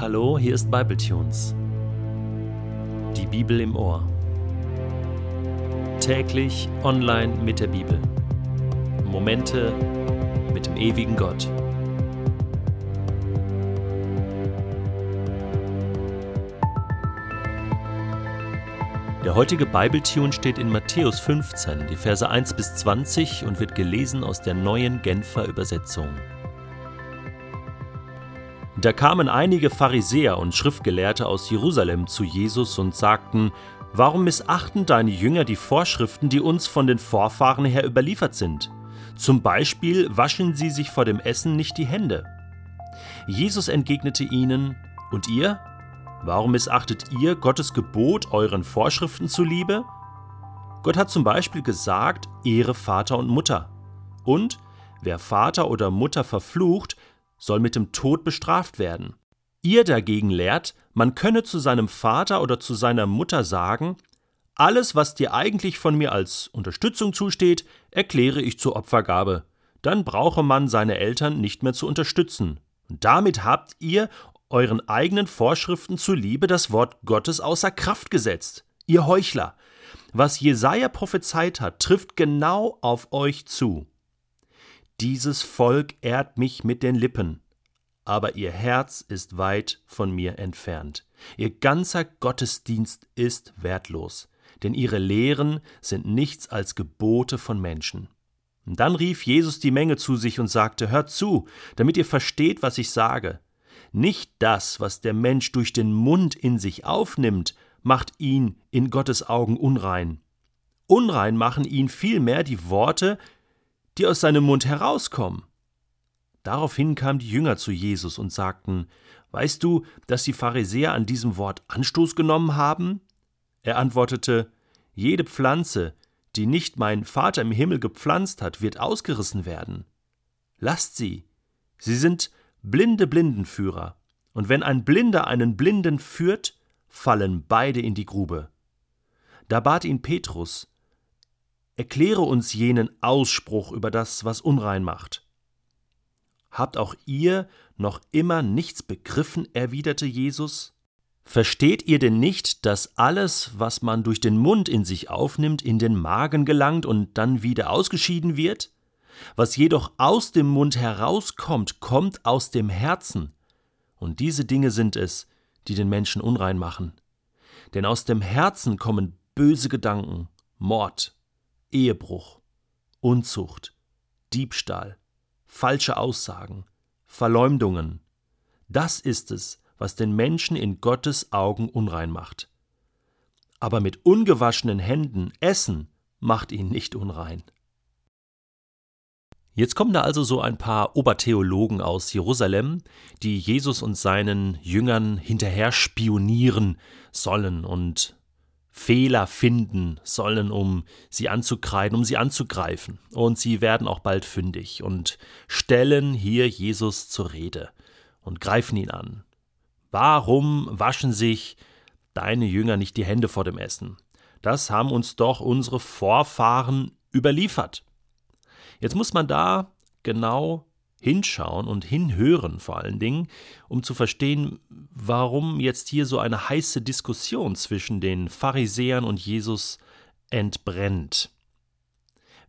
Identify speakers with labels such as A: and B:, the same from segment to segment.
A: Hallo, hier ist Bibletunes. Die Bibel im Ohr. Täglich online mit der Bibel. Momente mit dem ewigen Gott. Der heutige Bibletune steht in Matthäus 15, die Verse 1 bis 20 und wird gelesen aus der neuen Genfer Übersetzung. Da kamen einige Pharisäer und Schriftgelehrte aus Jerusalem zu Jesus und sagten, Warum missachten deine Jünger die Vorschriften, die uns von den Vorfahren her überliefert sind? Zum Beispiel waschen sie sich vor dem Essen nicht die Hände. Jesus entgegnete ihnen, Und ihr? Warum missachtet ihr Gottes Gebot euren Vorschriften zuliebe? Gott hat zum Beispiel gesagt, Ehre Vater und Mutter. Und wer Vater oder Mutter verflucht, soll mit dem Tod bestraft werden. Ihr dagegen lehrt, man könne zu seinem Vater oder zu seiner Mutter sagen, alles, was dir eigentlich von mir als Unterstützung zusteht, erkläre ich zur Opfergabe. Dann brauche man seine Eltern nicht mehr zu unterstützen. Und damit habt ihr euren eigenen Vorschriften zuliebe das Wort Gottes außer Kraft gesetzt. Ihr Heuchler! Was Jesaja prophezeit hat, trifft genau auf euch zu. Dieses Volk ehrt mich mit den Lippen, aber ihr Herz ist weit von mir entfernt. Ihr ganzer Gottesdienst ist wertlos, denn ihre Lehren sind nichts als Gebote von Menschen. Dann rief Jesus die Menge zu sich und sagte, Hört zu, damit ihr versteht, was ich sage. Nicht das, was der Mensch durch den Mund in sich aufnimmt, macht ihn in Gottes Augen unrein. Unrein machen ihn vielmehr die Worte, die aus seinem Mund herauskommen. Daraufhin kamen die Jünger zu Jesus und sagten, Weißt du, dass die Pharisäer an diesem Wort Anstoß genommen haben? Er antwortete, Jede Pflanze, die nicht mein Vater im Himmel gepflanzt hat, wird ausgerissen werden. Lasst sie. Sie sind blinde Blindenführer. Und wenn ein Blinder einen Blinden führt, fallen beide in die Grube. Da bat ihn Petrus, Erkläre uns jenen Ausspruch über das, was unrein macht. Habt auch ihr noch immer nichts begriffen? erwiderte Jesus. Versteht ihr denn nicht, dass alles, was man durch den Mund in sich aufnimmt, in den Magen gelangt und dann wieder ausgeschieden wird? Was jedoch aus dem Mund herauskommt, kommt aus dem Herzen. Und diese Dinge sind es, die den Menschen unrein machen. Denn aus dem Herzen kommen böse Gedanken, Mord, Ehebruch, Unzucht, Diebstahl, falsche Aussagen, Verleumdungen. Das ist es, was den Menschen in Gottes Augen unrein macht. Aber mit ungewaschenen Händen essen macht ihn nicht unrein. Jetzt kommen da also so ein paar Obertheologen aus Jerusalem, die Jesus und seinen Jüngern hinterher spionieren sollen und Fehler finden sollen, um sie anzukreiden, um sie anzugreifen. Und sie werden auch bald fündig und stellen hier Jesus zur Rede und greifen ihn an. Warum waschen sich deine Jünger nicht die Hände vor dem Essen? Das haben uns doch unsere Vorfahren überliefert. Jetzt muss man da genau hinschauen und hinhören vor allen Dingen, um zu verstehen, warum jetzt hier so eine heiße Diskussion zwischen den Pharisäern und Jesus entbrennt.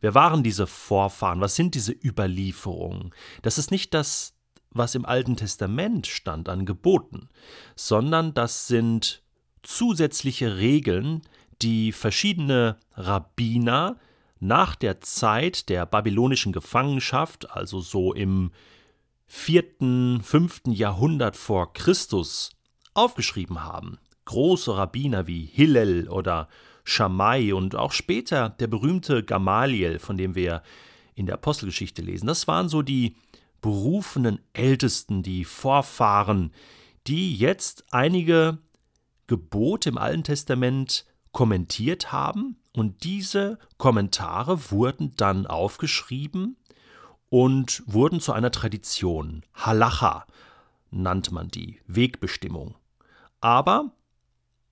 A: Wer waren diese Vorfahren? Was sind diese Überlieferungen? Das ist nicht das, was im Alten Testament stand an Geboten, sondern das sind zusätzliche Regeln, die verschiedene Rabbiner nach der Zeit der babylonischen Gefangenschaft, also so im vierten, fünften Jahrhundert vor Christus, aufgeschrieben haben. Große Rabbiner wie Hillel oder Shammai und auch später der berühmte Gamaliel, von dem wir in der Apostelgeschichte lesen. Das waren so die berufenen Ältesten, die Vorfahren, die jetzt einige Gebote im Alten Testament kommentiert haben und diese Kommentare wurden dann aufgeschrieben und wurden zu einer Tradition. Halacha nannte man die, Wegbestimmung. Aber,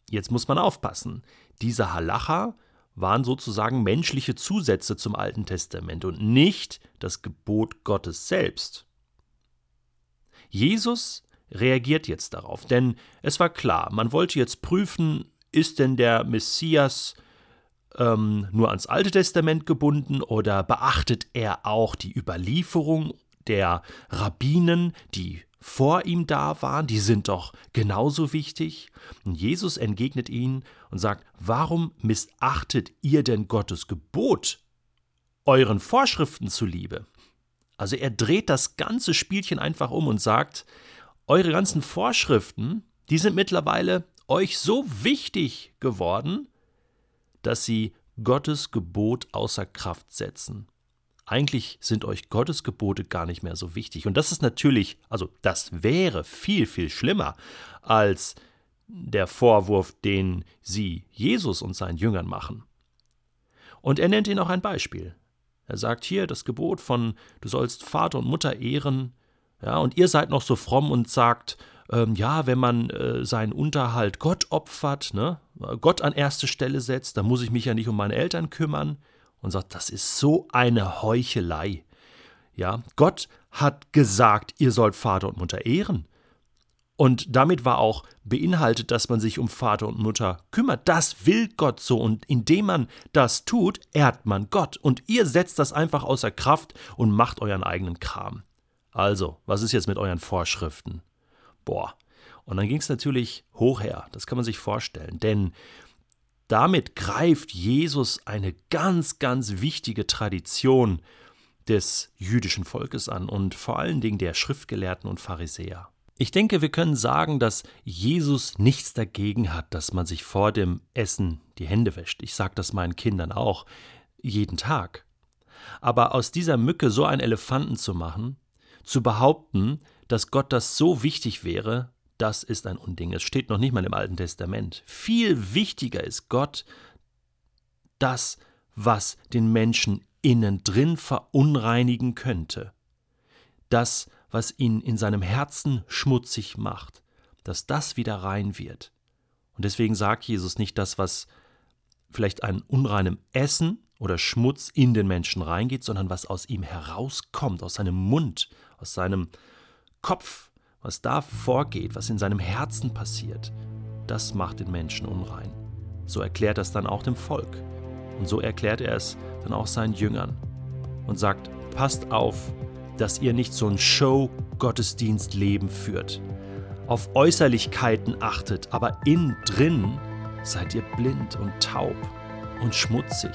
A: jetzt muss man aufpassen, diese Halacha waren sozusagen menschliche Zusätze zum Alten Testament und nicht das Gebot Gottes selbst. Jesus reagiert jetzt darauf, denn es war klar, man wollte jetzt prüfen, ist denn der Messias ähm, nur ans Alte Testament gebunden oder beachtet er auch die Überlieferung der Rabbinen, die vor ihm da waren, die sind doch genauso wichtig. Und Jesus entgegnet ihnen und sagt, warum missachtet ihr denn Gottes Gebot euren Vorschriften zuliebe? Also er dreht das ganze Spielchen einfach um und sagt, eure ganzen Vorschriften, die sind mittlerweile euch so wichtig geworden, dass sie Gottes Gebot außer Kraft setzen. Eigentlich sind euch Gottes Gebote gar nicht mehr so wichtig. Und das ist natürlich, also das wäre viel, viel schlimmer als der Vorwurf, den sie Jesus und seinen Jüngern machen. Und er nennt ihnen auch ein Beispiel. Er sagt hier das Gebot von du sollst Vater und Mutter ehren, ja, und ihr seid noch so fromm und sagt, ähm, ja, wenn man äh, seinen Unterhalt Gott opfert, ne, Gott an erste Stelle setzt, dann muss ich mich ja nicht um meine Eltern kümmern und sagt, das ist so eine Heuchelei. Ja, Gott hat gesagt, ihr sollt Vater und Mutter ehren. Und damit war auch beinhaltet, dass man sich um Vater und Mutter kümmert. Das will Gott so. Und indem man das tut, ehrt man Gott. Und ihr setzt das einfach außer Kraft und macht euren eigenen Kram. Also, was ist jetzt mit euren Vorschriften? Boah. Und dann ging es natürlich hoch her, das kann man sich vorstellen, denn damit greift Jesus eine ganz, ganz wichtige Tradition des jüdischen Volkes an und vor allen Dingen der Schriftgelehrten und Pharisäer. Ich denke, wir können sagen, dass Jesus nichts dagegen hat, dass man sich vor dem Essen die Hände wäscht. Ich sage das meinen Kindern auch jeden Tag. Aber aus dieser Mücke so einen Elefanten zu machen, zu behaupten, dass Gott das so wichtig wäre, das ist ein Unding. Es steht noch nicht mal im Alten Testament. Viel wichtiger ist Gott das, was den Menschen innen drin verunreinigen könnte. Das, was ihn in seinem Herzen schmutzig macht, dass das wieder rein wird. Und deswegen sagt Jesus nicht das, was vielleicht an unreinem Essen oder Schmutz in den Menschen reingeht, sondern was aus ihm herauskommt, aus seinem Mund, aus seinem Kopf, was da vorgeht, was in seinem Herzen passiert, das macht den Menschen unrein. So erklärt er es dann auch dem Volk. Und so erklärt er es dann auch seinen Jüngern und sagt, passt auf, dass ihr nicht so ein Show-Gottesdienst-Leben führt, auf Äußerlichkeiten achtet, aber innen drin seid ihr blind und taub und schmutzig.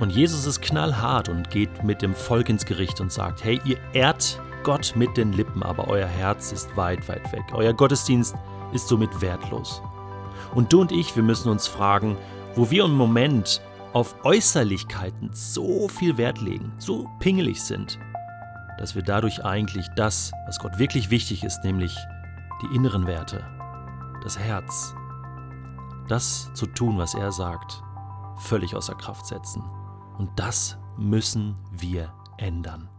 A: Und Jesus ist knallhart und geht mit dem Volk ins Gericht und sagt, hey, ihr ehrt Gott mit den Lippen, aber euer Herz ist weit, weit weg. Euer Gottesdienst ist somit wertlos. Und du und ich, wir müssen uns fragen, wo wir im Moment auf Äußerlichkeiten so viel Wert legen, so pingelig sind, dass wir dadurch eigentlich das, was Gott wirklich wichtig ist, nämlich die inneren Werte, das Herz, das zu tun, was er sagt, völlig außer Kraft setzen. Und das müssen wir ändern.